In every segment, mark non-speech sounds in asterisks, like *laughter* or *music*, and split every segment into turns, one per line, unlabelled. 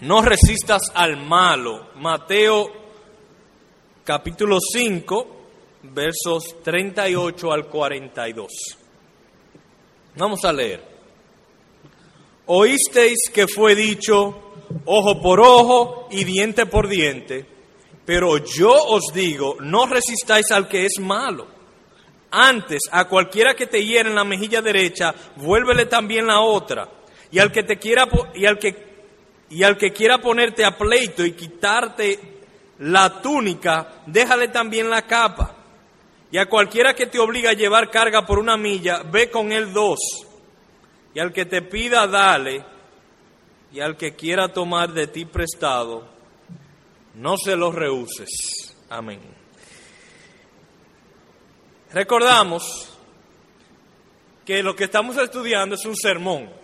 no resistas al malo. Mateo capítulo 5, versos 38 al 42. Vamos a leer. Oísteis que fue dicho ojo por ojo y diente por diente, pero yo os digo, no resistáis al que es malo. Antes, a cualquiera que te hiere en la mejilla derecha, vuélvele también la otra. Y al que te quiera y al que y al que quiera ponerte a pleito y quitarte la túnica, déjale también la capa. Y a cualquiera que te obliga a llevar carga por una milla, ve con él dos. Y al que te pida, dale. Y al que quiera tomar de ti prestado, no se lo rehuses. Amén. Recordamos que lo que estamos estudiando es un sermón.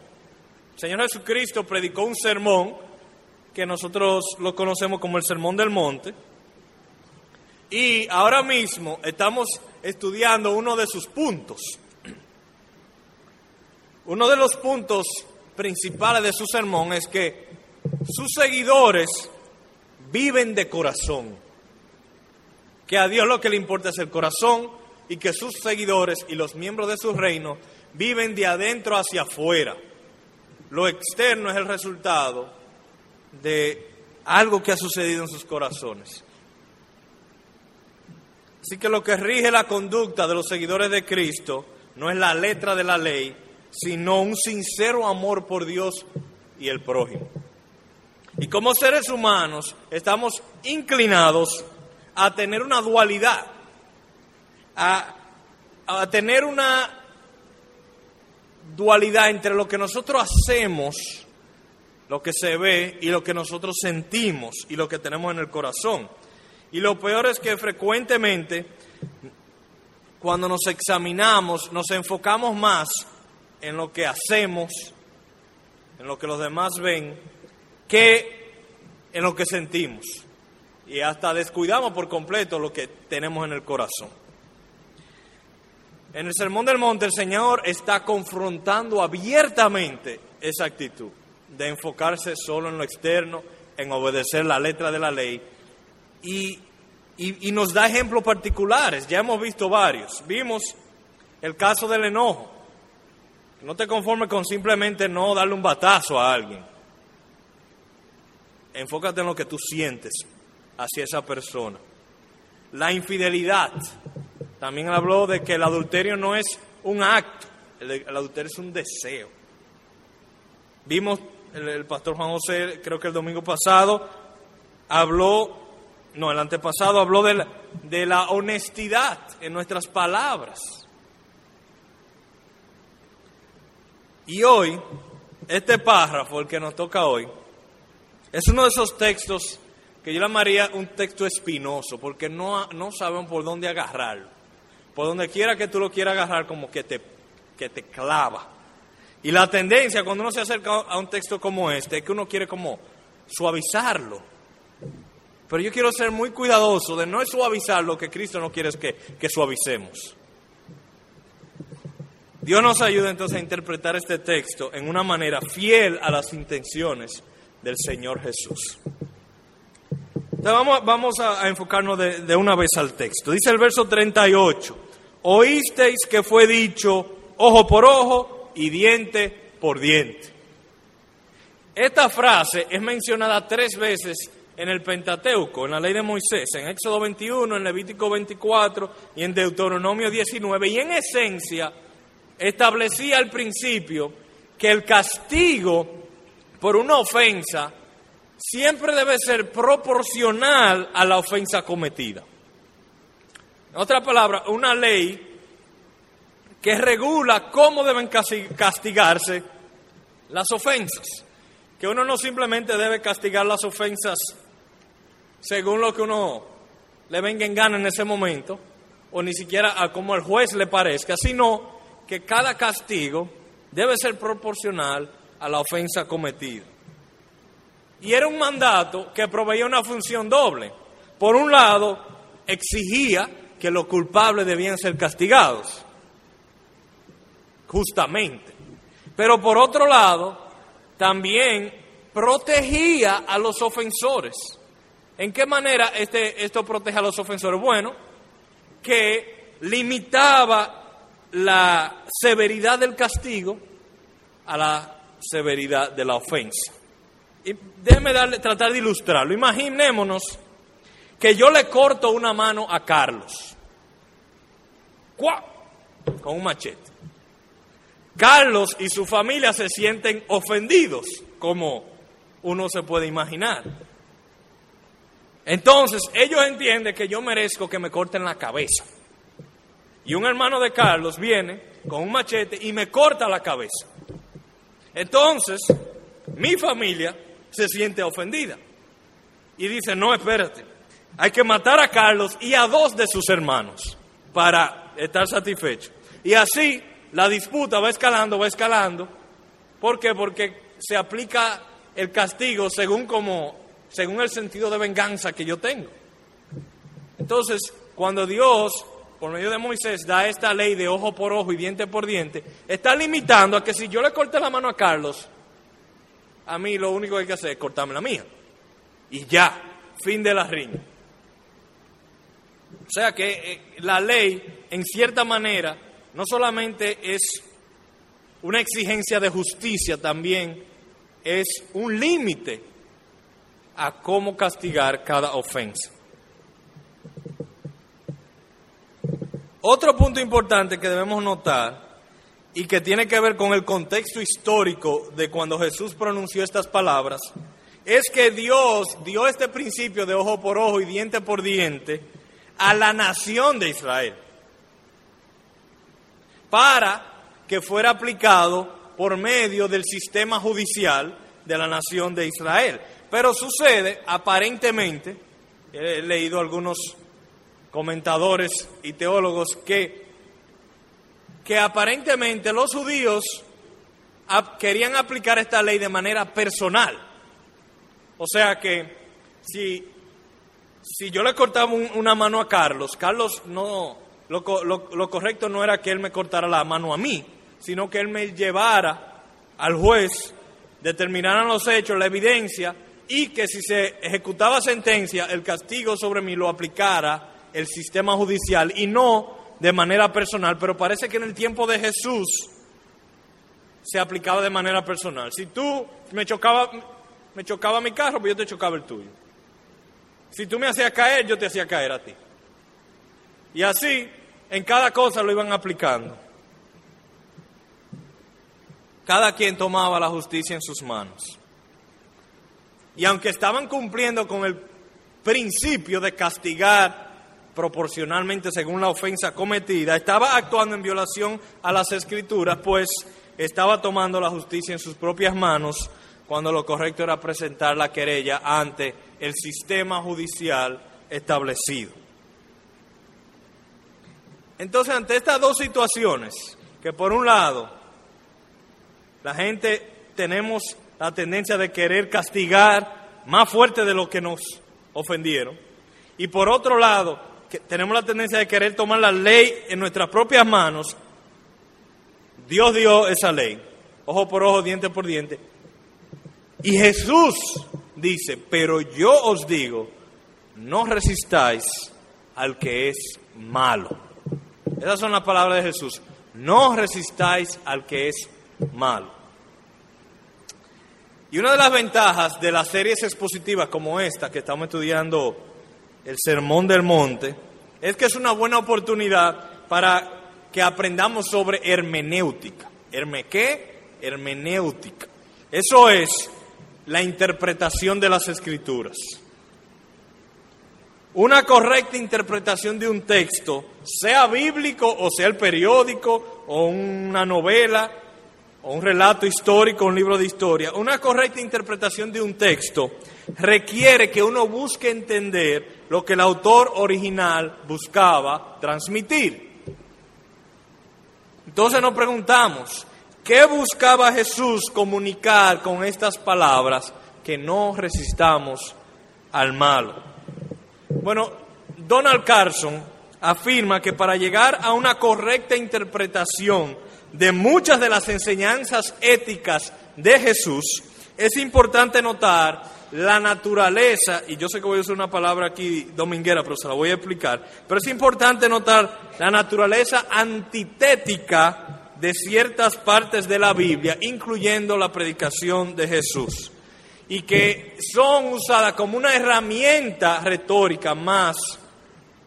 El Señor Jesucristo predicó un sermón que nosotros lo conocemos como el Sermón del Monte. Y ahora mismo estamos estudiando uno de sus puntos. Uno de los puntos principales de su sermón es que sus seguidores viven de corazón. Que a Dios lo que le importa es el corazón y que sus seguidores y los miembros de su reino viven de adentro hacia afuera. Lo externo es el resultado de algo que ha sucedido en sus corazones. Así que lo que rige la conducta de los seguidores de Cristo no es la letra de la ley, sino un sincero amor por Dios y el prójimo. Y como seres humanos estamos inclinados a tener una dualidad, a, a tener una dualidad entre lo que nosotros hacemos, lo que se ve, y lo que nosotros sentimos y lo que tenemos en el corazón. Y lo peor es que frecuentemente, cuando nos examinamos, nos enfocamos más en lo que hacemos, en lo que los demás ven, que en lo que sentimos. Y hasta descuidamos por completo lo que tenemos en el corazón. En el Sermón del Monte el Señor está confrontando abiertamente esa actitud de enfocarse solo en lo externo, en obedecer la letra de la ley. Y, y, nos da ejemplos particulares, ya hemos visto varios. Vimos el caso del enojo. No te conformes con simplemente no darle un batazo a alguien. Enfócate en lo que tú sientes hacia esa persona. La infidelidad. También habló de que el adulterio no es un acto, el, adulterio es un deseo. Vimos, el, el, pastor Juan José, creo que el domingo pasado, habló, no, el antepasado habló de la, de la honestidad en nuestras palabras. Y hoy, este párrafo, el que nos toca hoy, es uno de esos textos que yo llamaría un texto espinoso, porque no, no saben por dónde agarrarlo. Por donde quiera que tú lo quieras agarrar, como que te, que te clava. Y la tendencia cuando uno se acerca a un texto como este es que uno quiere como suavizarlo. Pero yo quiero ser muy cuidadoso de no suavizar lo que Cristo no quiere es que, que suavicemos. Dios nos ayuda entonces a interpretar este texto en una manera fiel a las intenciones del Señor Jesús. Vamos, a, enfocarnos de, de una vez al texto. Dice el verso 38, oísteis que fue dicho ojo por ojo y diente por diente. Esta frase es mencionada tres veces en el Pentateuco, en la ley de Moisés, en Éxodo 21, en Levítico 24 y en Deuteronomio 19, y en esencia establecía al principio que el castigo por una ofensa siempre debe ser proporcional a la ofensa cometida. En otra palabra, una ley que regula cómo deben castigarse las ofensas. Que uno no simplemente debe castigar las ofensas según lo que uno le venga en gana en ese momento, o ni siquiera a como el juez le parezca, sino que cada castigo debe ser proporcional a la ofensa cometida. Y era un mandato que proveía una función doble. Por un lado, exigía que los culpables debían ser castigados, justamente. Pero por otro lado, también protegía a los ofensores. ¿En qué manera este, esto protege a los ofensores? Bueno, que limitaba la severidad del castigo a la severidad de la ofensa. Déjeme darle, tratar de ilustrarlo. Imaginémonos que yo le corto una mano a Carlos. ¡Cuá! Con un machete. Carlos y su familia se sienten ofendidos, como uno se puede imaginar. Entonces, ellos entienden que yo merezco que me corten la cabeza. Y un hermano de Carlos viene con un machete y me corta la cabeza. Entonces, mi familia se siente ofendida. Y dice, no, espérate, hay que matar a Carlos y a dos de sus hermanos para estar satisfecho. Y así la disputa va escalando, va escalando. ¿Por qué? Porque se aplica el castigo según como según el sentido de venganza que yo tengo. Entonces, cuando Dios por medio de Moisés da esta ley de ojo por ojo y diente por diente, está limitando a que si yo le corté la mano a Carlos, a mí lo único que hay que hacer es cortarme la mía. Y ya, fin de la riña. O sea que eh, la ley, en cierta manera, no solamente es una exigencia de justicia, también es un límite a cómo castigar cada ofensa. Otro punto importante que debemos notar y que tiene que ver con el contexto histórico de cuando Jesús pronunció estas palabras, es que Dios dio este principio de ojo por ojo y diente por diente a la nación de Israel para que fuera aplicado por medio del sistema judicial de la nación de Israel. Pero sucede, aparentemente, he leído algunos comentadores y teólogos que, que aparentemente los judíos querían aplicar esta ley de manera personal. O sea que si, si yo le cortaba una mano a Carlos, Carlos no, lo, lo, correcto no era que él me cortara la mano a mí, sino que él me llevara al juez, determinaran los hechos, la evidencia, y que si se ejecutaba sentencia, el castigo sobre mí lo aplicara el sistema judicial y no de manera personal, pero parece que en el tiempo de Jesús se aplicaba de manera personal. Si tú me chocaba, me chocaba mi carro, pues yo te chocaba el tuyo. Si tú me hacías caer, yo te hacía caer a ti. Y así, en cada cosa lo iban aplicando. Cada quien tomaba la justicia en sus manos. Y aunque estaban cumpliendo con el principio de castigar proporcionalmente según la ofensa cometida, estaba actuando en violación a las escrituras, pues estaba tomando la justicia en sus propias manos cuando lo correcto era presentar la querella ante el sistema judicial establecido. Entonces, ante estas dos situaciones, que por un lado, la gente tenemos la tendencia de querer castigar más fuerte de lo que nos ofendieron, y por otro lado, tenemos la tendencia de querer tomar la ley en nuestras propias manos, Dios dio esa ley, ojo por ojo, diente por diente. Y Jesús dice, pero yo os digo, no resistáis al que es malo. Esas son las palabras de Jesús. No resistáis al que es malo. Y una de las ventajas de las series expositivas como esta que estamos estudiando el Sermón del Monte, es que es una buena oportunidad para que aprendamos sobre hermenéutica. ¿Herme qué? Hermenéutica. Eso es la interpretación de las escrituras. Una correcta interpretación de un texto, sea bíblico o sea el periódico o una novela o un relato histórico, un libro de historia, una correcta interpretación de un texto requiere que uno busque entender lo que el autor original buscaba transmitir. Entonces nos preguntamos, ¿qué buscaba Jesús comunicar con estas palabras que no resistamos al malo? Bueno, Donald Carson afirma que para llegar a una correcta interpretación de muchas de las enseñanzas éticas de Jesús, es importante notar la naturaleza, y yo sé que voy a usar una palabra aquí dominguera, pero se la voy a explicar, pero es importante notar la naturaleza antitética de ciertas partes de la Biblia, incluyendo la predicación de Jesús, y que son usadas como una herramienta retórica más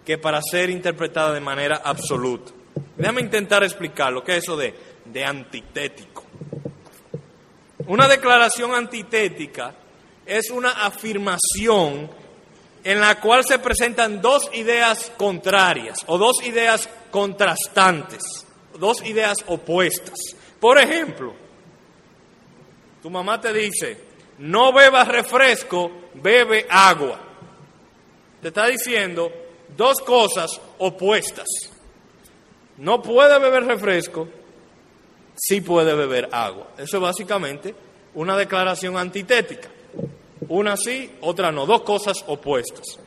que para ser interpretada de manera absoluta. Déjame intentar explicar lo que es eso de, de antitético. Una declaración antitética es una afirmación en la cual se presentan dos ideas contrarias o dos ideas contrastantes, dos ideas opuestas. Por ejemplo, tu mamá te dice, no bebas refresco, bebe agua. Te está diciendo dos cosas opuestas. No puede beber refresco, sí puede beber agua. Eso es básicamente una declaración antitética. Una sí, otra no, dos cosas opuestas.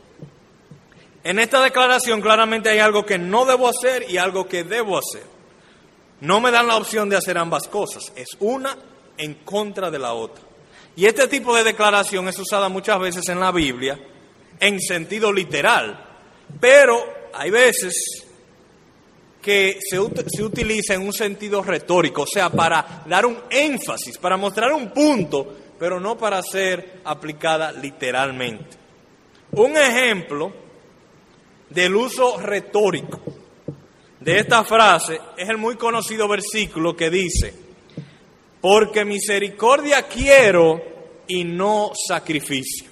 En esta declaración claramente hay algo que no debo hacer y algo que debo hacer. No me dan la opción de hacer ambas cosas, es una en contra de la otra. Y este tipo de declaración es usada muchas veces en la Biblia en sentido literal, pero hay veces que se, se, utiliza en un sentido retórico, o sea, para dar un énfasis, para mostrar un punto, pero no para ser aplicada literalmente. Un ejemplo del uso retórico de esta frase es el muy conocido versículo que dice, porque misericordia quiero y no sacrificio.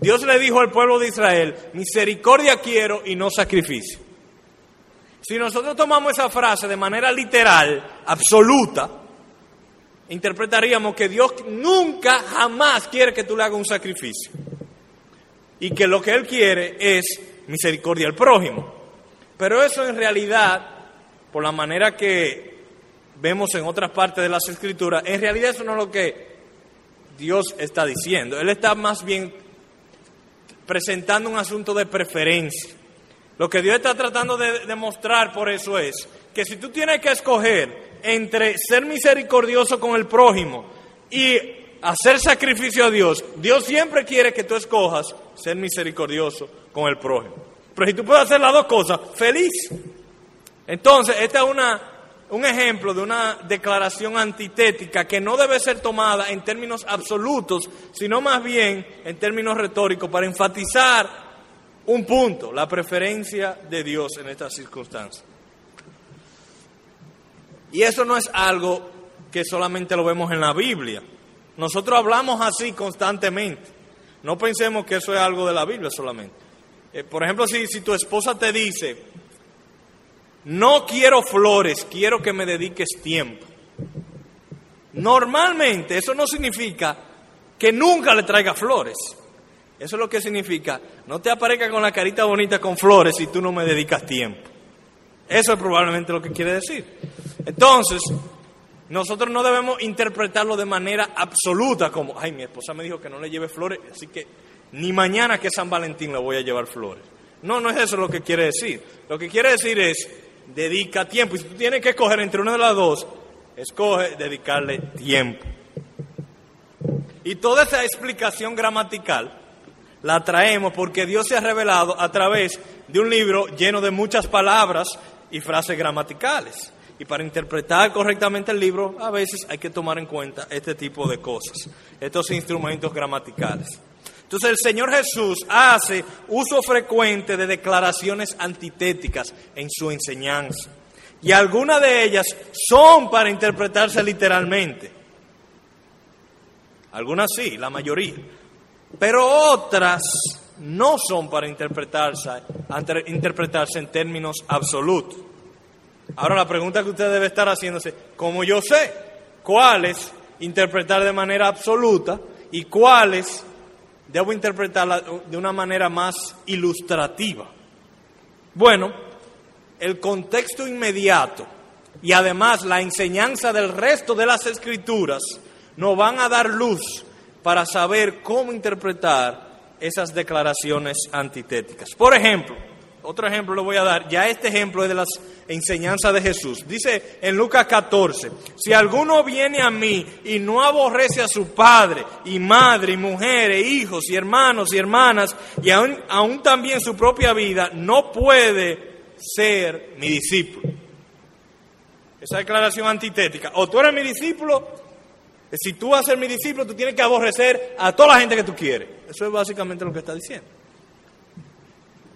Dios le dijo al pueblo de Israel, misericordia quiero y no sacrificio. Si nosotros tomamos esa frase de manera literal, absoluta, interpretaríamos que Dios nunca, jamás quiere que tú le hagas un sacrificio. Y que lo que Él quiere es misericordia al prójimo. Pero eso en realidad, por la manera que vemos en otras partes de las escrituras, en realidad eso no es lo que Dios está diciendo. Él está más bien presentando un asunto de preferencia. Lo que Dios está tratando de demostrar por eso es que si tú tienes que escoger entre ser misericordioso con el prójimo y hacer sacrificio a Dios, Dios siempre quiere que tú escojas ser misericordioso con el prójimo. Pero si tú puedes hacer las dos cosas, feliz. Entonces, esta es una, un ejemplo de una declaración antitética que no debe ser tomada en términos absolutos, sino más bien en términos retóricos para enfatizar un punto, la preferencia de Dios en estas circunstancias. Y eso no es algo que solamente lo vemos en la Biblia. Nosotros hablamos así constantemente. No pensemos que eso es algo de la Biblia solamente. Eh, por ejemplo, si, si tu esposa te dice, no quiero flores, quiero que me dediques tiempo. Normalmente eso no significa que nunca le traiga flores. Eso es lo que significa, no te aparezca con la carita bonita con flores si tú no me dedicas tiempo. Eso es probablemente lo que quiere decir. Entonces, nosotros no debemos interpretarlo de manera absoluta como, ay, mi esposa me dijo que no le lleve flores, así que ni mañana que es San Valentín le voy a llevar flores. No, no es eso lo que quiere decir. Lo que quiere decir es, dedica tiempo. Y si tú tienes que escoger entre una de las dos, escoge dedicarle tiempo. Y toda esa explicación gramatical la traemos porque Dios se ha revelado a través de un libro lleno de muchas palabras y frases gramaticales. Y para interpretar correctamente el libro, a veces hay que tomar en cuenta este tipo de cosas, estos instrumentos gramaticales. Entonces el Señor Jesús hace uso frecuente de declaraciones antitéticas en su enseñanza. Y algunas de ellas son para interpretarse literalmente. Algunas sí, la mayoría pero otras no son para interpretarse, interpretarse en términos absolutos. Ahora la pregunta que usted debe estar haciéndose, ¿cómo yo sé cuáles interpretar de manera absoluta y cuáles debo interpretar de una manera más ilustrativa? Bueno, el contexto inmediato y además la enseñanza del resto de las escrituras nos van a dar luz para saber cómo interpretar esas declaraciones antitéticas. Por ejemplo, Otro ejemplo le voy a dar. Ya este ejemplo es de las enseñanzas de Jesús. Dice en Lucas 14, si alguno viene a mí y no aborrece a su padre y madre y mujeres, hijos y hermanos y hermanas y aún, aún también su propia vida, no puede ser mi discípulo. Esa declaración antitética. O tú eres mi discípulo, si tú vas a ser mi discípulo, tú tienes que aborrecer a toda la gente que tú quieres. Eso es básicamente lo que está diciendo.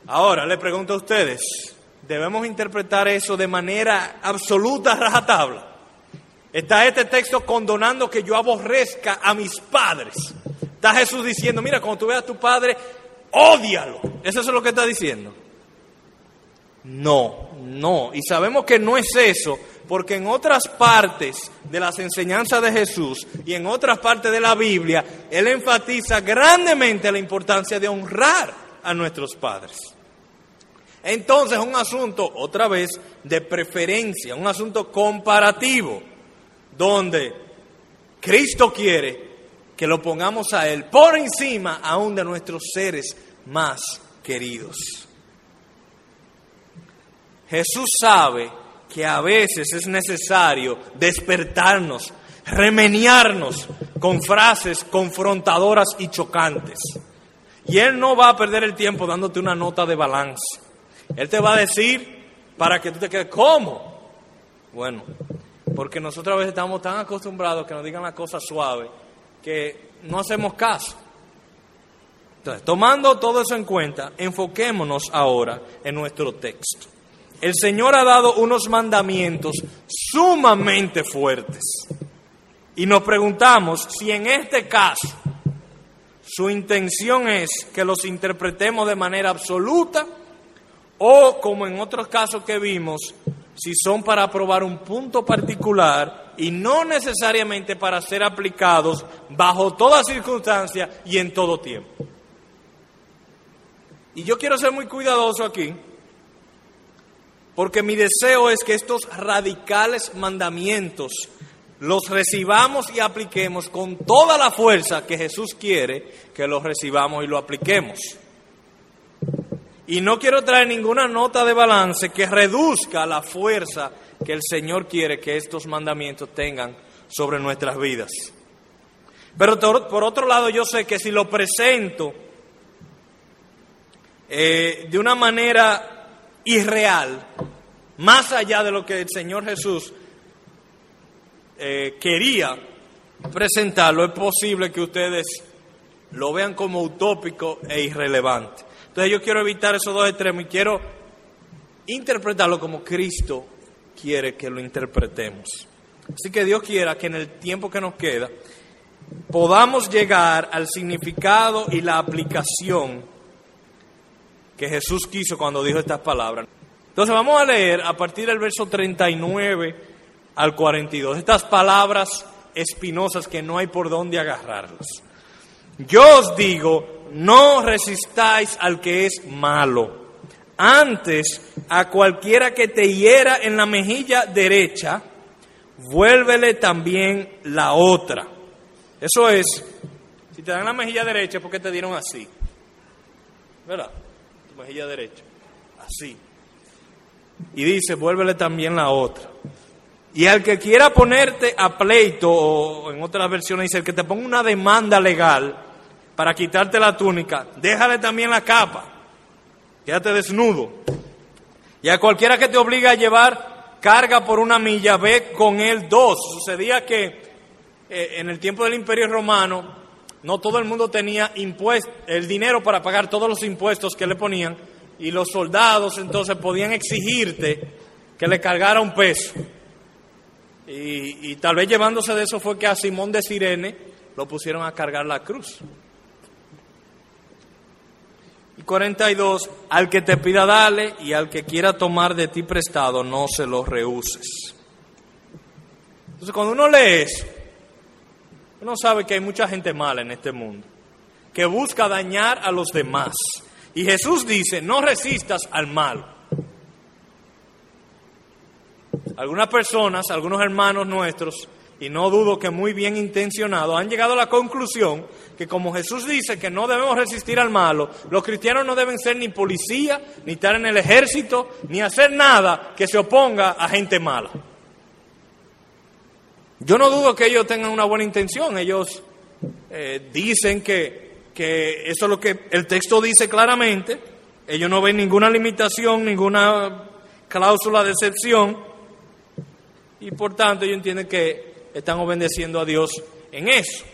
Ahora le pregunto a ustedes, ¿debemos interpretar eso de manera absoluta, rajatabla? Está este texto condonando que yo aborrezca a mis padres. Está Jesús diciendo, mira, cuando tú veas a tu padre, ódialo. ¿Eso es lo que está diciendo? No, no. Y sabemos que no es eso, porque en otras partes de las enseñanzas de Jesús y en otras partes de la Biblia, Él enfatiza grandemente la importancia de honrar a nuestros padres. Entonces, un asunto, otra vez, de preferencia, un asunto comparativo, donde Cristo quiere que lo pongamos a Él por encima aún de nuestros seres más queridos. Jesús sabe que a veces es necesario despertarnos, remeniarnos con frases confrontadoras y chocantes. Y Él no va a perder el tiempo dándote una nota de balance. Él te va a decir para que tú te quedes, ¿cómo? Bueno, porque nosotros a veces estamos tan acostumbrados que nos digan las cosas suaves que no hacemos caso. Entonces, tomando todo eso en cuenta, enfoquémonos ahora en nuestro texto. El Señor ha dado unos mandamientos sumamente fuertes. Y nos preguntamos si en este caso su intención es que los interpretemos de manera absoluta o como en otros casos que vimos, si son para probar un punto particular y no necesariamente para ser aplicados bajo toda circunstancia y en todo tiempo. Y yo quiero ser muy cuidadoso aquí, porque mi deseo es que estos radicales mandamientos los recibamos y apliquemos con toda la fuerza que Jesús quiere que los recibamos y lo apliquemos. Y no quiero traer ninguna nota de balance que reduzca la fuerza que el Señor quiere que estos mandamientos tengan sobre nuestras vidas. Pero por otro lado, yo sé que si lo presento eh, de una manera irreal, más allá de lo que el Señor Jesús eh, quería presentarlo, es posible que ustedes lo vean como utópico e irrelevante. Entonces yo quiero evitar esos dos extremos y quiero interpretarlo como Cristo quiere que lo interpretemos. Así que Dios quiera que en el tiempo que nos queda podamos llegar al significado y la aplicación que Jesús quiso cuando dijo estas palabras. Entonces vamos a leer a partir del verso 39 al 42, estas palabras espinosas que no hay por dónde agarrarlas. Yo os digo, no resistáis al que es malo. Antes, a cualquiera que te hiera en la mejilla derecha, vuélvele también la otra. Eso es, si te dan la mejilla derecha, ¿por qué te dieron así? ¿Verdad? Tu mejilla derecha. Así. Y dice, vuélvele también la otra. Y al que quiera ponerte a pleito, o en otras versiones dice, el que te ponga una demanda legal, para quitarte la túnica, déjale también la capa, quédate desnudo. Y a cualquiera que te obligue a llevar carga por una milla, ve con él dos. Sucedía que eh, en el tiempo del Imperio Romano no todo el mundo tenía el dinero para pagar todos los impuestos que le ponían y los soldados entonces podían exigirte que le cargara un peso. Y, y tal vez llevándose de eso fue que a Simón de Sirene lo pusieron a cargar la cruz. 42, al que te pida dale y al que quiera tomar de ti prestado no se lo rehuses. Entonces cuando uno lee eso, uno sabe que hay mucha gente mala en este mundo, que busca dañar a los demás. Y Jesús dice, no resistas al mal. Algunas personas, algunos hermanos nuestros, y no dudo que muy bien intencionados, han llegado a la conclusión que como Jesús dice que no debemos resistir al malo, los cristianos no deben ser ni policía, ni estar en el ejército, ni hacer nada que se oponga a gente mala. Yo no dudo que ellos tengan una buena intención, ellos eh, dicen que, que eso es lo que el texto dice claramente, ellos no ven ninguna limitación, ninguna cláusula de excepción, y por tanto ellos entienden que están obedeciendo a Dios en eso.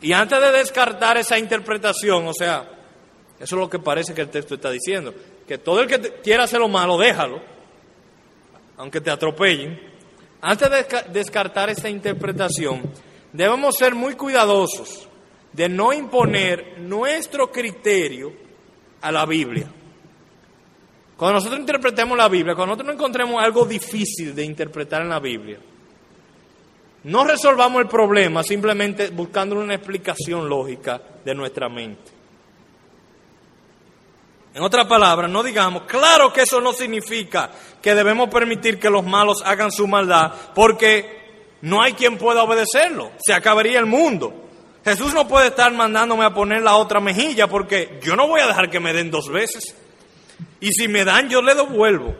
Y antes de descartar esa interpretación, o sea, eso es lo que parece que el texto está diciendo, que todo el que quiera hacer lo malo, déjalo, aunque te atropellen. Antes de descartar esa interpretación, debemos ser muy cuidadosos de no imponer nuestro criterio a la Biblia. Cuando nosotros interpretemos la Biblia, cuando nosotros no encontremos algo difícil de interpretar en la Biblia, no resolvamos el problema simplemente buscando una explicación lógica de nuestra mente. En otras palabras, no digamos, claro que eso no significa que debemos permitir que los malos hagan su maldad, porque no hay quien pueda obedecerlo, se acabaría el mundo. Jesús no puede estar mandándome a poner la otra mejilla, porque yo no voy a dejar que me den dos veces. Y si me dan, yo le devuelvo.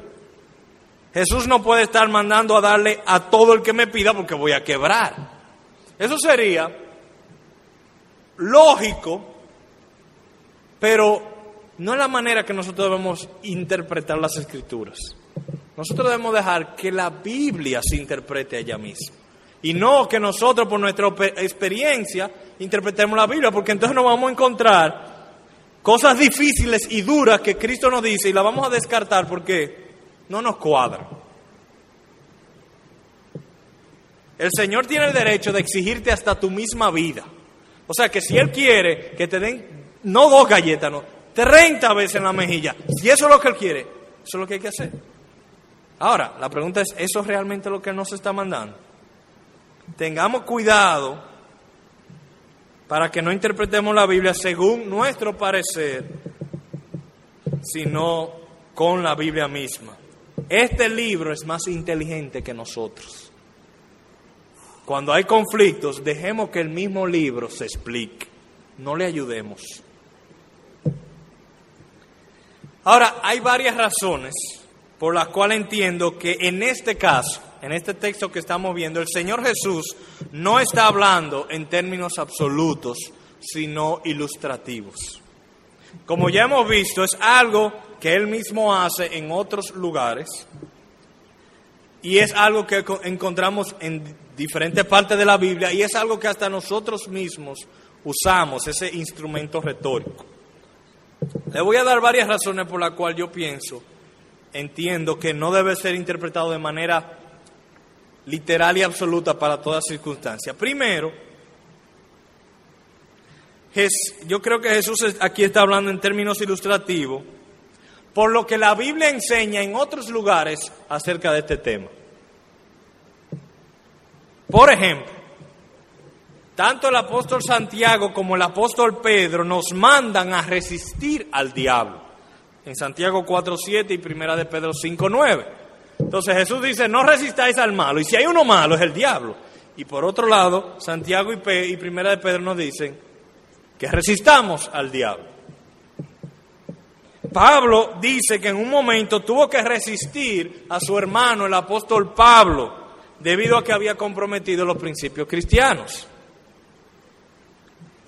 Jesús no puede estar mandando a darle a todo el que me pida porque voy a quebrar. Eso sería lógico, pero no es la manera que nosotros debemos interpretar las escrituras. Nosotros debemos dejar que la Biblia se interprete a ella misma. Y no que nosotros por nuestra experiencia interpretemos la Biblia, porque entonces nos vamos a encontrar cosas difíciles y duras que Cristo nos dice y las vamos a descartar porque no nos cuadra. El Señor tiene el derecho de exigirte hasta tu misma vida. O sea que si Él quiere que te den, no dos galletas, no, 30 veces en la mejilla, si eso es lo que Él quiere, eso es lo que hay que hacer. Ahora, la pregunta es, ¿eso es realmente lo que Él nos está mandando? Tengamos cuidado para que no interpretemos la Biblia según nuestro parecer, sino con la Biblia misma. Este libro es más inteligente que nosotros. Cuando hay conflictos, dejemos que el mismo libro se explique. No le ayudemos. Ahora, hay varias razones por las cuales entiendo que en este caso, en este texto que estamos viendo, el Señor Jesús no está hablando en términos absolutos, sino ilustrativos. Como ya hemos visto, es algo que Él mismo hace en otros lugares y es algo que encontramos en diferentes partes de la Biblia y es algo que hasta nosotros mismos usamos, ese instrumento retórico. Le voy a dar varias razones por las cuales yo pienso, entiendo que no debe ser interpretado de manera literal y absoluta para todas circunstancias. Primero, yo creo que Jesús aquí está hablando en términos ilustrativos, por lo que la Biblia enseña en otros lugares acerca de este tema. Por ejemplo, tanto el apóstol Santiago como el apóstol Pedro nos mandan a resistir al diablo. En Santiago 4.7 y primera de Pedro 5.9. Entonces Jesús dice, no resistáis al malo. Y si hay uno malo es el diablo. Y por otro lado, Santiago y, primera de Pedro nos dicen que resistamos al diablo. Pablo dice que en un momento tuvo que resistir a su hermano, el apóstol Pablo, debido a que había comprometido los principios cristianos.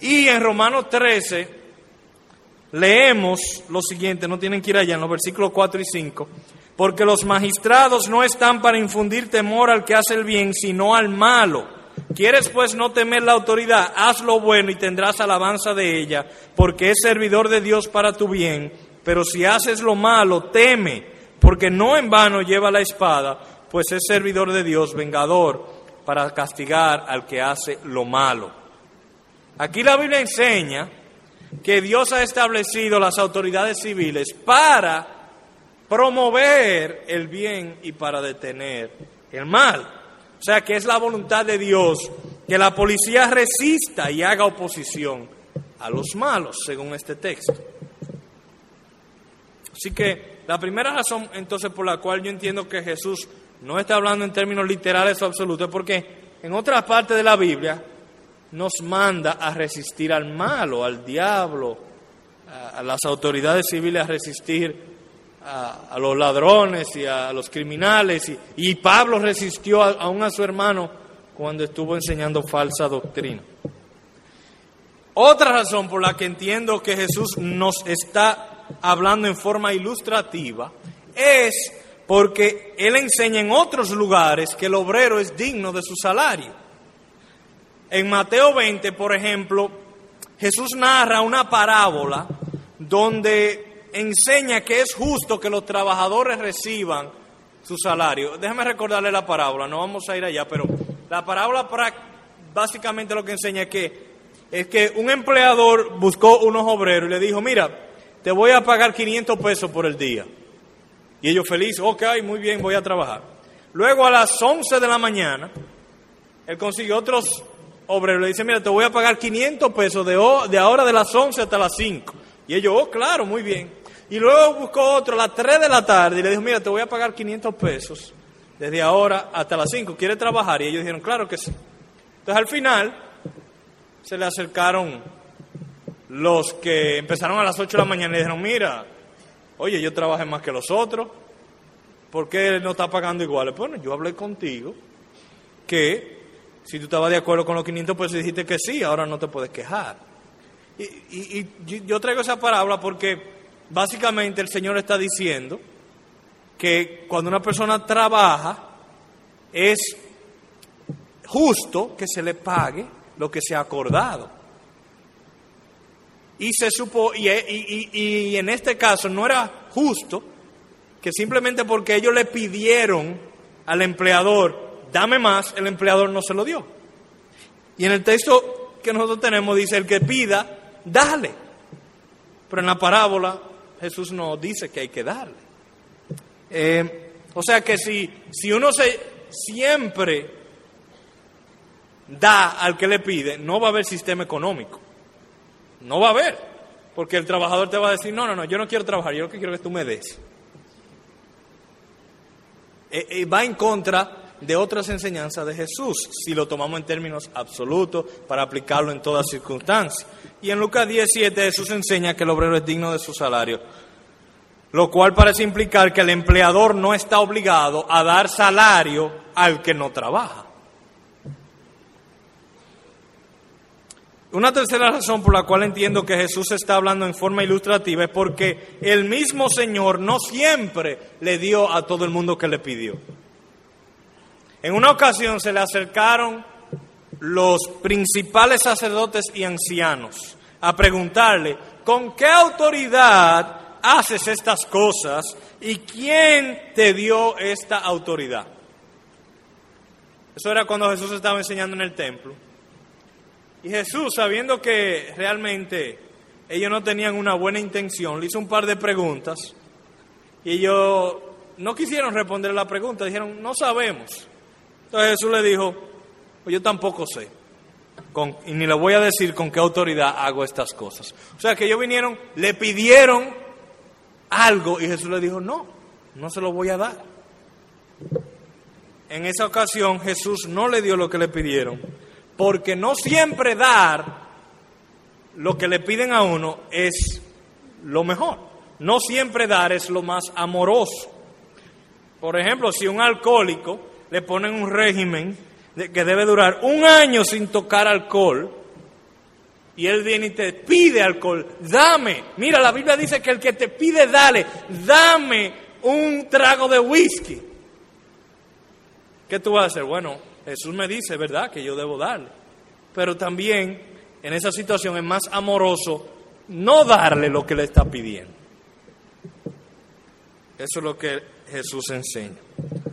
Y en Romanos 13 leemos lo siguiente, no tienen que ir allá, en los versículos 4 y 5, porque los magistrados no están para infundir temor al que hace el bien, sino al malo. ¿Quieres pues no temer la autoridad? Haz lo bueno y tendrás alabanza de ella, porque es servidor de Dios para tu bien pero si haces lo malo, teme, porque no en vano lleva la espada, pues es servidor de Dios, vengador, para castigar al que hace lo malo. Aquí la Biblia enseña que Dios ha establecido las autoridades civiles para promover el bien y para detener el mal. O sea que es la voluntad de Dios que la policía resista y haga oposición a los malos, según este texto. Así que la primera razón entonces por la cual yo entiendo que Jesús no está hablando en términos literales o absolutos, porque en otras partes de la Biblia nos manda a resistir al malo, al diablo, a, las autoridades civiles a resistir a, los ladrones y a los criminales. Y, Pablo resistió aún a su hermano cuando estuvo enseñando falsa doctrina. Otra razón por la que entiendo que Jesús nos está hablando en forma ilustrativa es porque Él enseña en otros lugares que el obrero es digno de su salario. En Mateo 20, por ejemplo, Jesús narra una parábola donde enseña que es justo que los trabajadores reciban su salario. Déjame recordarle la parábola, no vamos a ir allá, pero la parábola básicamente lo que enseña es que, es que un empleador buscó unos obreros y le dijo, mira, te voy a pagar 500 pesos por el día. Y ellos felices, ok, muy bien, voy a trabajar. Luego a las 11 de la mañana, él consiguió otros obreros, le dice, mira, te voy a pagar 500 pesos de, de ahora de las 11 hasta las 5. Y ellos, oh, claro, muy bien. Y luego buscó otro a las 3 de la tarde y le dijo, mira, te voy a pagar 500 pesos desde ahora hasta las 5. ¿Quiere trabajar? Y ellos dijeron, claro que sí. Entonces al final se le acercaron los que empezaron a las 8 de la mañana y le dijeron, mira, oye, yo trabajé más que los otros, ¿por qué él no está pagando igual? Bueno, yo hablé contigo que si tú estabas de acuerdo con los 500 pesos dijiste que sí, ahora no te puedes quejar. Y, yo traigo esa parábola porque básicamente el Señor está diciendo que cuando una persona trabaja es justo que se le pague lo que se ha acordado. Y, se supo, y, y, en este caso no era justo que simplemente porque ellos le pidieron al empleador, dame más, el empleador no se lo dio. Y en el texto que nosotros tenemos dice, el que pida, dale. Pero en la parábola Jesús no dice que hay que darle. Eh, o sea que si, si uno se siempre da al que le pide, no va a haber sistema económico. No va a haber, porque el trabajador te va a decir, no, no, no, yo no quiero trabajar, yo lo que quiero es que tú me des. Eh, eh, va en contra de otras enseñanzas de Jesús, si lo tomamos en términos absolutos, para aplicarlo en todas circunstancias. Y en Lucas 17 Jesús enseña que el obrero es digno de su salario, lo cual parece implicar que el empleador no está obligado a dar salario al que no trabaja. Una tercera razón por la cual entiendo que Jesús está hablando en forma ilustrativa es porque el mismo Señor no siempre le dio a todo el mundo que le pidió. En una ocasión se le acercaron los principales sacerdotes y ancianos a preguntarle, ¿con qué autoridad haces estas cosas y quién te dio esta autoridad? Eso era cuando Jesús estaba enseñando en el templo. Y Jesús, sabiendo que realmente ellos no tenían una buena intención, le hizo un par de preguntas y ellos no quisieron responder la pregunta, dijeron, no sabemos. Entonces Jesús le dijo, pues yo tampoco sé, y ni le voy a decir con qué autoridad hago estas cosas. O sea que ellos vinieron, le pidieron algo y Jesús le dijo, no, no se lo voy a dar. En esa ocasión Jesús no le dio lo que le pidieron, porque no siempre dar lo que le piden a uno es lo mejor. No siempre dar es lo más amoroso. Por ejemplo, si un alcohólico le ponen un régimen de que debe durar un año sin tocar alcohol, y él viene y te pide alcohol, dame. Mira, la Biblia dice que el que te pide, dale, dame un trago de whisky. ¿Qué tú vas a hacer? Bueno, Jesús me dice, ¿verdad?, que yo debo darle. Pero también en esa situación es más amoroso no darle lo que le está pidiendo. Eso es lo que Jesús enseña.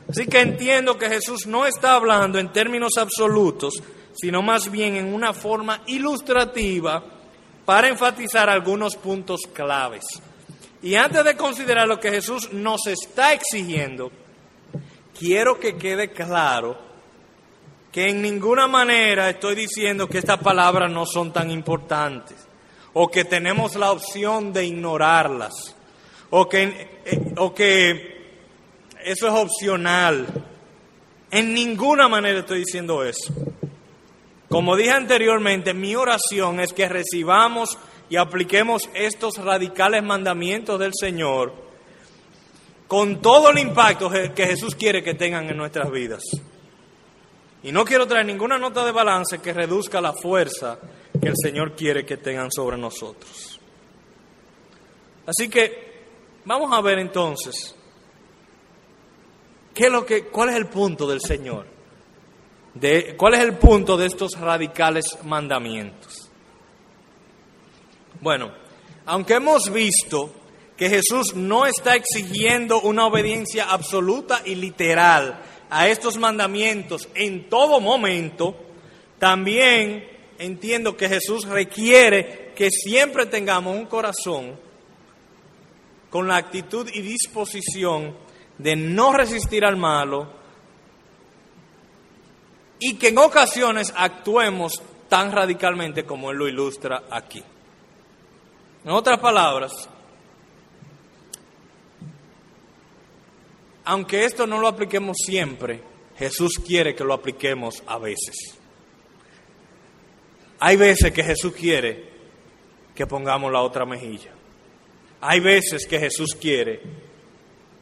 Así que entiendo que Jesús no está hablando en términos absolutos, sino más bien en una forma ilustrativa para enfatizar algunos puntos claves. Y antes de considerar lo que Jesús nos está exigiendo, quiero que quede claro que en ninguna manera estoy diciendo que estas palabras no son tan importantes o que tenemos la opción de ignorarlas o que, eh, o que eso es opcional En ninguna manera estoy diciendo eso. Como dije anteriormente, mi oración es que recibamos y apliquemos estos radicales mandamientos del Señor con todo el impacto que Jesús quiere que tengan en nuestras vidas. Y no quiero traer ninguna nota de balance que reduzca la fuerza que el Señor quiere que tengan sobre nosotros. Así que vamos a ver entonces qué lo que, cuál es el punto del Señor, de, cuál es el punto de estos radicales mandamientos. Bueno, aunque hemos visto que Jesús no está exigiendo una obediencia absoluta y literal a estos mandamientos en todo momento, también entiendo que Jesús requiere que siempre tengamos un corazón con la actitud y disposición de no resistir al malo y que en ocasiones actuemos tan radicalmente como Él lo ilustra aquí. En otras palabras, aunque esto no lo apliquemos siempre, Jesús quiere que lo apliquemos a veces. Hay veces que Jesús quiere que pongamos la otra mejilla. Hay veces que Jesús quiere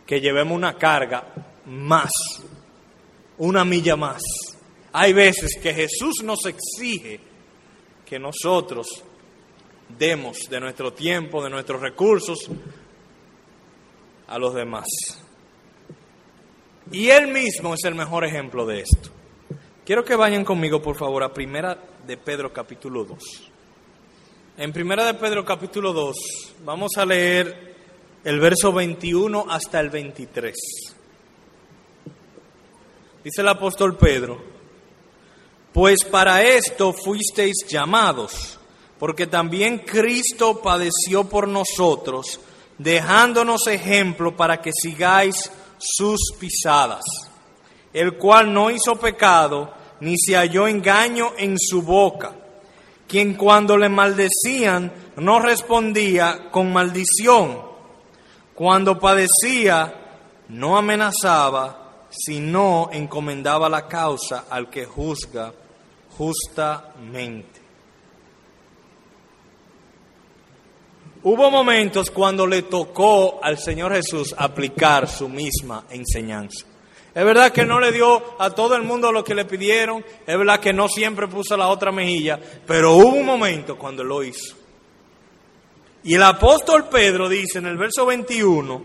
que llevemos una carga más, una milla más. Hay veces que Jesús nos exige que nosotros demos de nuestro tiempo, de nuestros recursos a los demás. Y Él mismo es el mejor ejemplo de esto. Quiero que vayan conmigo, por favor, a Primera de Pedro capítulo 2. En Primera de Pedro capítulo 2 vamos a leer el verso 21 hasta el 23. Dice el apóstol Pedro, pues para esto fuisteis llamados, porque también Cristo padeció por nosotros, dejándonos ejemplo para que sigáis sus pisadas, el cual no hizo pecado, ni se halló engaño en su boca, quien cuando le maldecían no respondía con maldición, cuando padecía no amenazaba, sino encomendaba la causa al que juzga justamente. Hubo momentos cuando le tocó al Señor Jesús aplicar su misma enseñanza. Es verdad que no le dio a todo el mundo lo que le pidieron, es verdad que no siempre puso la otra mejilla, pero hubo un momento cuando lo hizo. Y el apóstol Pedro dice en el verso 21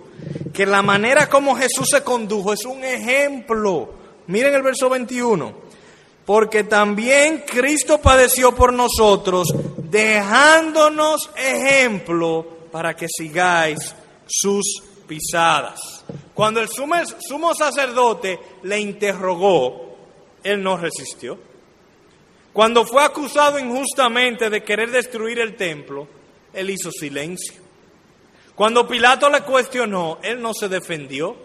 que la manera como Jesús se condujo es un ejemplo. Miren el verso 21 porque también Cristo padeció por nosotros, dejándonos ejemplo para que sigáis sus pisadas. Cuando el sumo, sacerdote le interrogó, él no resistió. Cuando fue acusado injustamente de querer destruir el templo, él hizo silencio. Cuando Pilato le cuestionó, él no se defendió.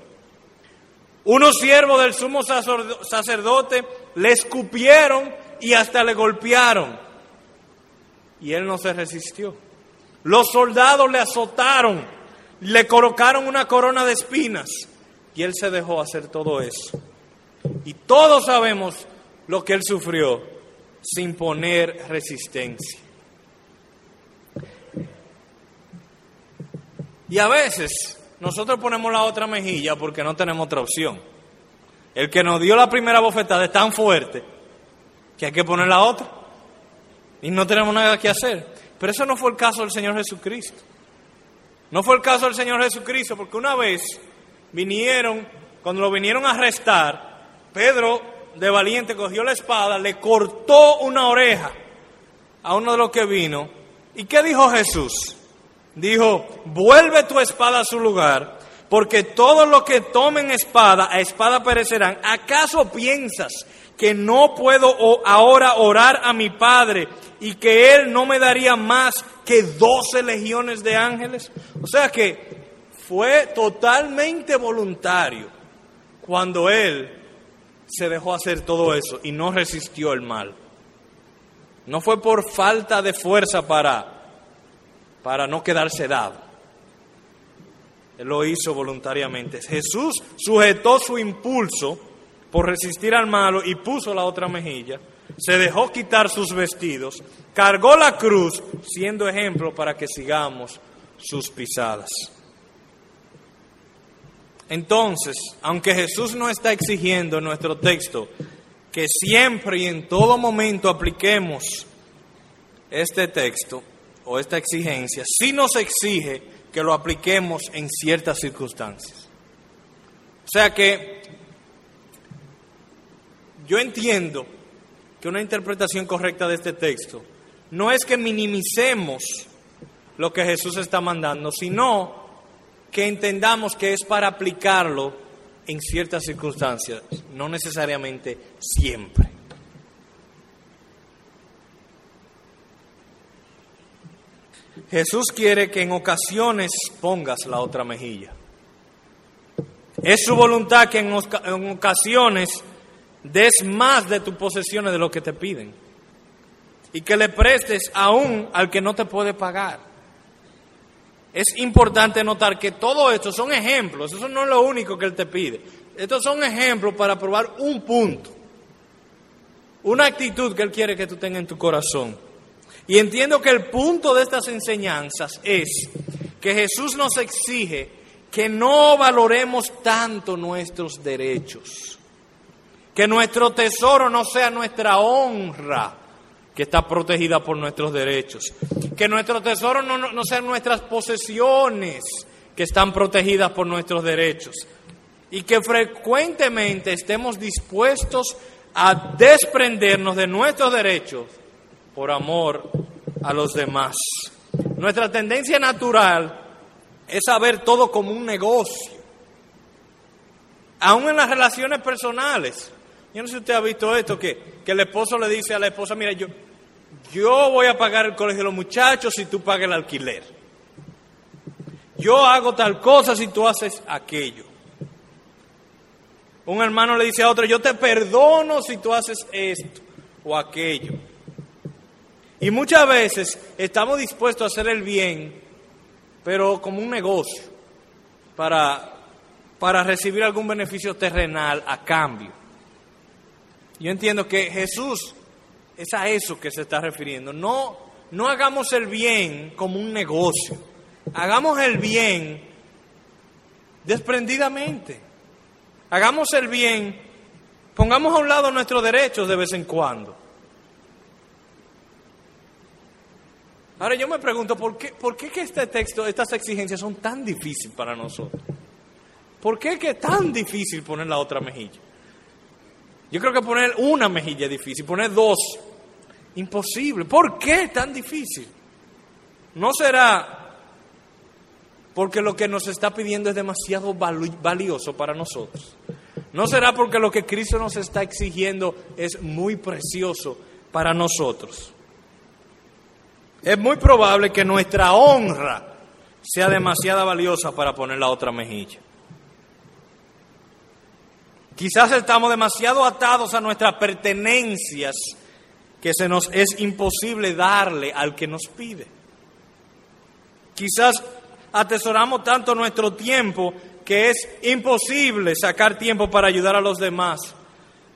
Unos siervos del sumo sacerdote le escupieron y hasta le golpearon. Y él no se resistió. Los soldados le azotaron, le colocaron una corona de espinas y él se dejó hacer todo eso. Y todos sabemos lo que él sufrió sin poner resistencia. Y a veces nosotros ponemos la otra mejilla porque no tenemos otra opción. El que nos dio la primera bofetada es tan fuerte que hay que poner la otra. Y no tenemos nada que hacer. Pero eso no fue el caso del Señor Jesucristo. No fue el caso del Señor Jesucristo porque una vez vinieron, cuando lo vinieron a arrestar, Pedro de valiente cogió la espada, le cortó una oreja a uno de los que vino. ¿Y qué dijo Jesús? Dijo, vuelve tu espada a su lugar, porque todos los que tomen espada, a espada perecerán. ¿Acaso piensas que no puedo ahora orar a mi Padre y que Él no me daría más que doce legiones de ángeles? O sea que fue totalmente voluntario cuando Él se dejó hacer todo eso y no resistió el mal. No fue por falta de fuerza para para no quedarse dado. Él lo hizo voluntariamente. Jesús sujetó su impulso por resistir al malo y puso la otra mejilla, se dejó quitar sus vestidos, cargó la cruz, siendo ejemplo para que sigamos sus pisadas. Entonces, aunque Jesús no está exigiendo en nuestro texto que siempre y en todo momento apliquemos este texto o esta exigencia, sí nos exige que lo apliquemos en ciertas circunstancias. O sea que yo entiendo que una interpretación correcta de este texto no es que minimicemos lo que Jesús está mandando, sino que entendamos que es para aplicarlo en ciertas circunstancias, no necesariamente siempre. Jesús quiere que en ocasiones pongas la otra mejilla. Es su voluntad que en, ocasiones des más de tus posesiones de lo que te piden y que le prestes aún al que no te puede pagar es importante notar que todo esto son ejemplos, eso no es lo único que Él te pide. Estos son ejemplos para probar un punto, una actitud que Él quiere que tú tengas en tu corazón. Y entiendo que el punto de estas enseñanzas es que Jesús nos exige que no valoremos tanto nuestros derechos, que nuestro tesoro no sea nuestra honra, que está protegida por nuestros derechos. Que nuestro tesoro no, no, sean nuestras posesiones que están protegidas por nuestros derechos. Y que frecuentemente estemos dispuestos a desprendernos de nuestros derechos por amor a los demás. Nuestra tendencia natural es saber todo como un negocio. Aún en las relaciones personales. Yo no sé si usted ha visto esto, que, que el esposo le dice a la esposa, mira, yo, yo voy a pagar el colegio de los muchachos si tú pagas el alquiler. Yo hago tal cosa si tú haces aquello. Un hermano le dice a otro, yo te perdono si tú haces esto o aquello. Y muchas veces estamos dispuestos a hacer el bien, pero como un negocio, para, para recibir algún beneficio terrenal a cambio. Yo entiendo que Jesús es a eso que se está refiriendo. No, no hagamos el bien como un negocio. Hagamos el bien desprendidamente. Hagamos el bien, pongamos a un lado nuestros derechos de vez en cuando. Ahora yo me pregunto, ¿por qué, por qué que este texto, estas exigencias son tan difíciles para nosotros? ¿Por qué es tan difícil poner la otra mejilla? Yo creo que poner una mejilla es difícil, poner dos, imposible. ¿Por qué tan difícil? ¿No será porque lo que nos está pidiendo es demasiado valioso para nosotros? ¿No será porque lo que Cristo nos está exigiendo es muy precioso para nosotros? Es muy probable que nuestra honra sea demasiado valiosa para poner la otra mejilla. Quizás estamos demasiado atados a nuestras pertenencias que se nos es imposible darle al que nos pide. Quizás atesoramos tanto nuestro tiempo que es imposible sacar tiempo para ayudar a los demás,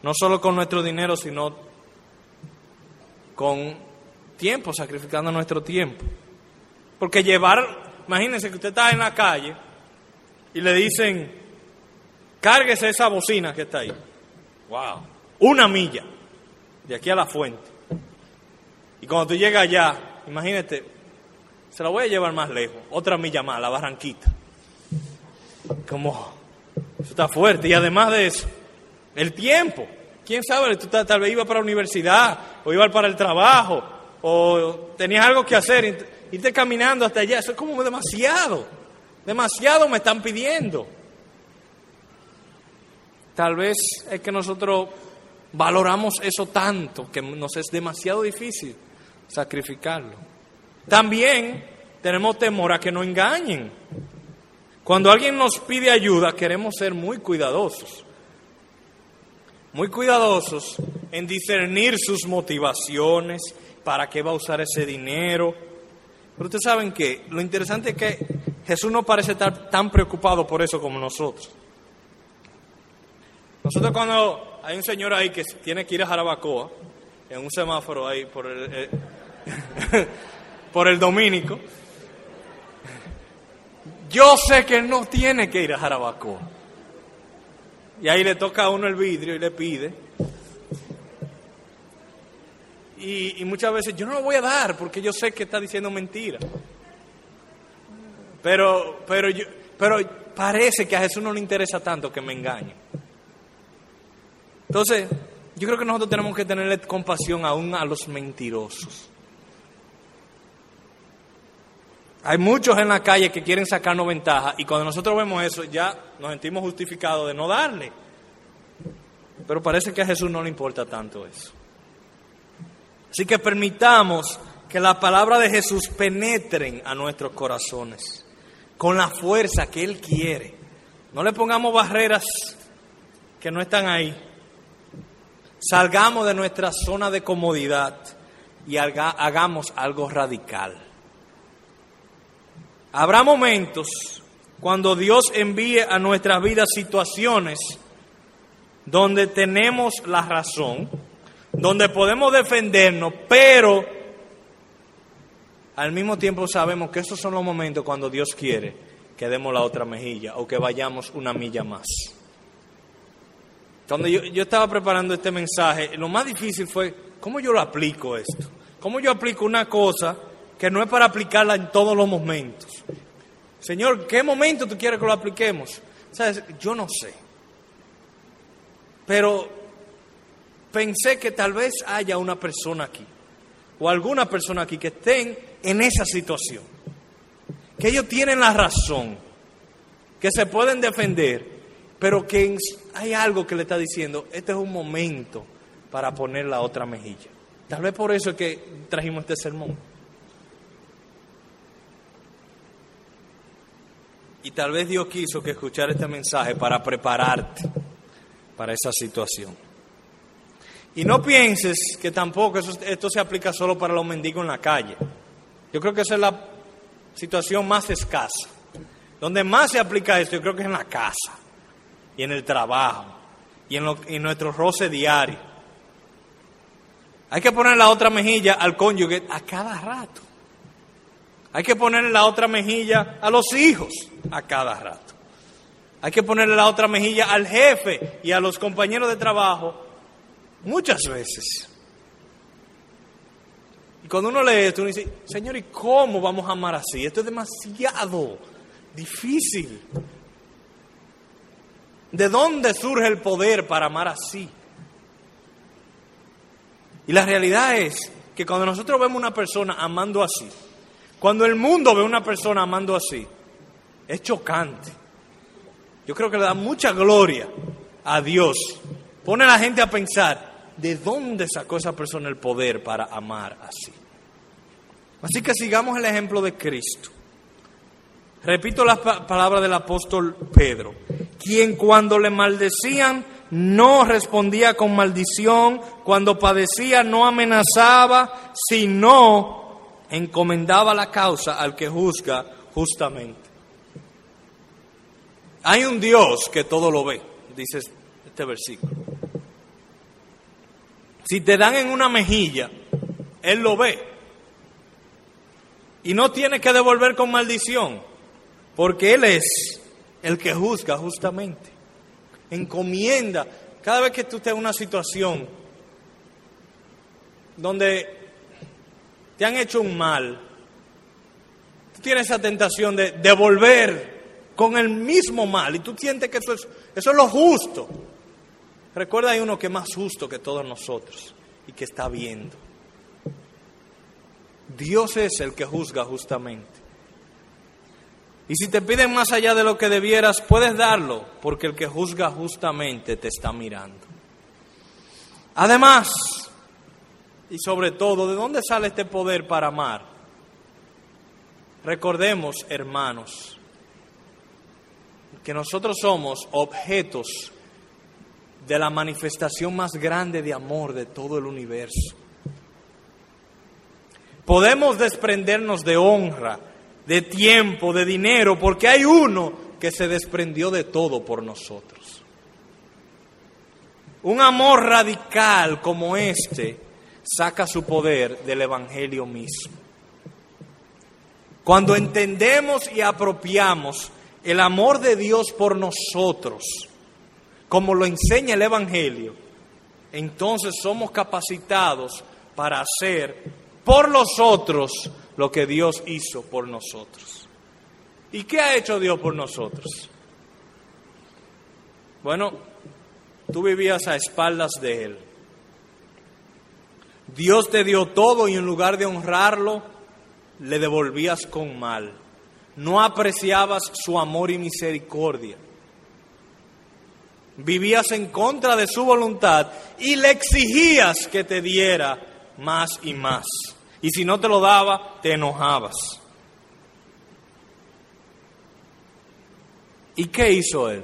no solo con nuestro dinero, sino con tiempo, sacrificando nuestro tiempo. Porque llevar, imagínense que usted está en la calle y le dicen, Cárguese esa bocina que está ahí. Wow. Una milla. De aquí a la fuente. Y cuando tú llegas allá, imagínate, se la voy a llevar más lejos. Otra milla más, la barranquita. Como, eso está fuerte. Y además de eso, el tiempo. ¿Quién sabe? Tú tal vez iba para la universidad, o iba para el trabajo, o tenías algo que hacer, irte caminando hasta allá. Eso es como demasiado. Demasiado me están pidiendo. Tal vez es que nosotros valoramos eso tanto que nos es demasiado difícil sacrificarlo. También tenemos temor a que nos engañen. Cuando alguien nos pide ayuda, queremos ser muy cuidadosos. Muy cuidadosos en discernir sus motivaciones, para qué va a usar ese dinero. Pero ustedes saben que lo interesante es que Jesús no parece estar tan preocupado por eso como nosotros. Nosotros cuando hay un señor ahí que tiene que ir a Jarabacoa, en un semáforo ahí por el, eh, *laughs* por el Domínico. Yo sé que no tiene que ir a Jarabacoa. Y ahí le toca a uno el vidrio y le pide. Y, muchas veces yo no lo voy a dar porque yo sé que está diciendo mentira. Pero, pero, yo, pero parece que a Jesús no le interesa tanto que me engañe. Entonces, yo creo que nosotros tenemos que tenerle compasión aún a los mentirosos. Hay muchos en la calle que quieren sacarnos ventaja y cuando nosotros vemos eso ya nos sentimos justificados de no darle. Pero parece que a Jesús no le importa tanto eso. Así que permitamos que la palabra de Jesús penetren a nuestros corazones con la fuerza que Él quiere. No le pongamos barreras que no están ahí. Salgamos de nuestra zona de comodidad y hagamos algo radical. Habrá momentos cuando Dios envíe a nuestras vidas situaciones donde tenemos la razón, donde podemos defendernos, pero al mismo tiempo sabemos que esos son los momentos cuando Dios quiere que demos la otra mejilla o que vayamos una milla más. Cuando yo, yo estaba preparando este mensaje, lo más difícil fue, ¿cómo yo lo aplico esto? ¿Cómo yo aplico una cosa que no es para aplicarla en todos los momentos? Señor, ¿qué momento tú quieres que lo apliquemos? ¿Sabes? Yo no sé. Pero pensé que tal vez haya una persona aquí, o alguna persona aquí que estén en esa situación, que ellos tienen la razón, que se pueden defender, pero que hay algo que le está diciendo, este es un momento para poner la otra mejilla. Tal vez por eso es que trajimos este sermón. Y tal vez Dios quiso que escuchara este mensaje para prepararte para esa situación. Y no pienses que tampoco esto se aplica solo para los mendigos en la calle. Yo creo que esa es la situación más escasa. Donde más se aplica esto, yo creo que es en la casa y en el trabajo y en, en nuestro roce diario. Hay que poner la otra mejilla al cónyuge a cada rato. Hay que ponerle la otra mejilla a los hijos a cada rato. Hay que ponerle la otra mejilla al jefe y a los compañeros de trabajo muchas veces. Y cuando uno lee esto, uno dice, Señor, ¿y cómo vamos a amar así? Esto es demasiado difícil. ¿De dónde surge el poder para amar así? Y la realidad es que cuando nosotros vemos una persona amando así, cuando el mundo ve una persona amando así, es chocante. Yo creo que le da mucha gloria a Dios. Pone a la gente a pensar, ¿de dónde sacó esa persona el poder para amar así? Así que sigamos el ejemplo de Cristo. Repito las palabras del apóstol Pedro, quien cuando le maldecían no respondía con maldición, cuando padecía no amenazaba, sino encomendaba la causa al que juzga justamente. Hay un Dios que todo lo ve, dice este versículo. Si te dan en una mejilla, Él lo ve. Y no tiene que devolver con maldición, porque Él es el que juzga justamente. Encomienda. Cada vez que tú estés en una situación donde te han hecho un mal, tú tienes esa tentación de devolver con el mismo mal y tú sientes que eso es, eso es lo justo. Recuerda, hay uno que es más justo que todos nosotros y que está viendo. Dios es el que juzga justamente. Y si te piden más allá de lo que debieras, puedes darlo, porque el que juzga justamente te está mirando. Además, y sobre todo, ¿de dónde sale este poder para amar? Recordemos, hermanos, que nosotros somos objetos de la manifestación más grande de amor de todo el universo. Podemos desprendernos de honra, de tiempo, de dinero, porque hay uno que se desprendió de todo por nosotros. Un amor radical como este saca su poder del Evangelio mismo. Cuando entendemos y apropiamos el amor de Dios por nosotros, como lo enseña el Evangelio, entonces somos capacitados para hacer por los otros lo que Dios hizo por nosotros. ¿Y qué ha hecho Dios por nosotros? Bueno, tú vivías a espaldas de Él. Dios te dio todo y en lugar de honrarlo, le devolvías con mal. No apreciabas su amor y misericordia. Vivías en contra de su voluntad y le exigías que te diera más y más. Y si no te lo daba, te enojabas. ¿Y qué hizo él?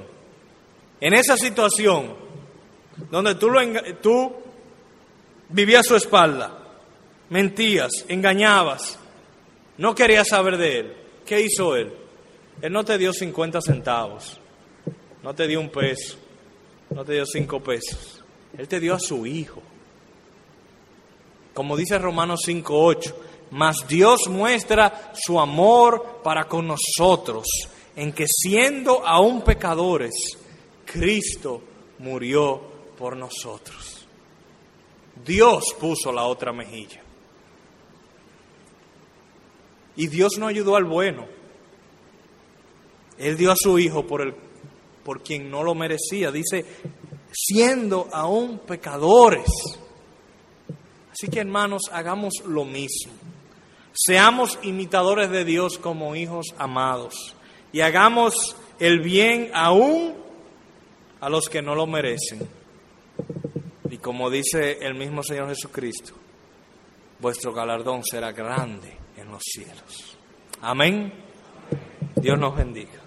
En esa situación, donde tú, lo, tú vivías su espalda, mentías, engañabas, no querías saber de él, ¿qué hizo él? Él no te dio 50 centavos, no te dio un peso, no te dio cinco pesos, él te dio a su hijo. Como dice Romanos 5.8, mas Dios muestra su amor para con nosotros, en que siendo aún pecadores, Cristo murió por nosotros. Dios puso la otra mejilla. Y Dios no ayudó al bueno. Él dio a su hijo por, el, por quien no lo merecía. Dice, siendo aún pecadores. Así que hermanos, hagamos lo mismo. Seamos imitadores de Dios como hijos amados. Y hagamos el bien aún a los que no lo merecen. Y como dice el mismo Señor Jesucristo, vuestro galardón será grande en los cielos. Amén. Dios nos bendiga.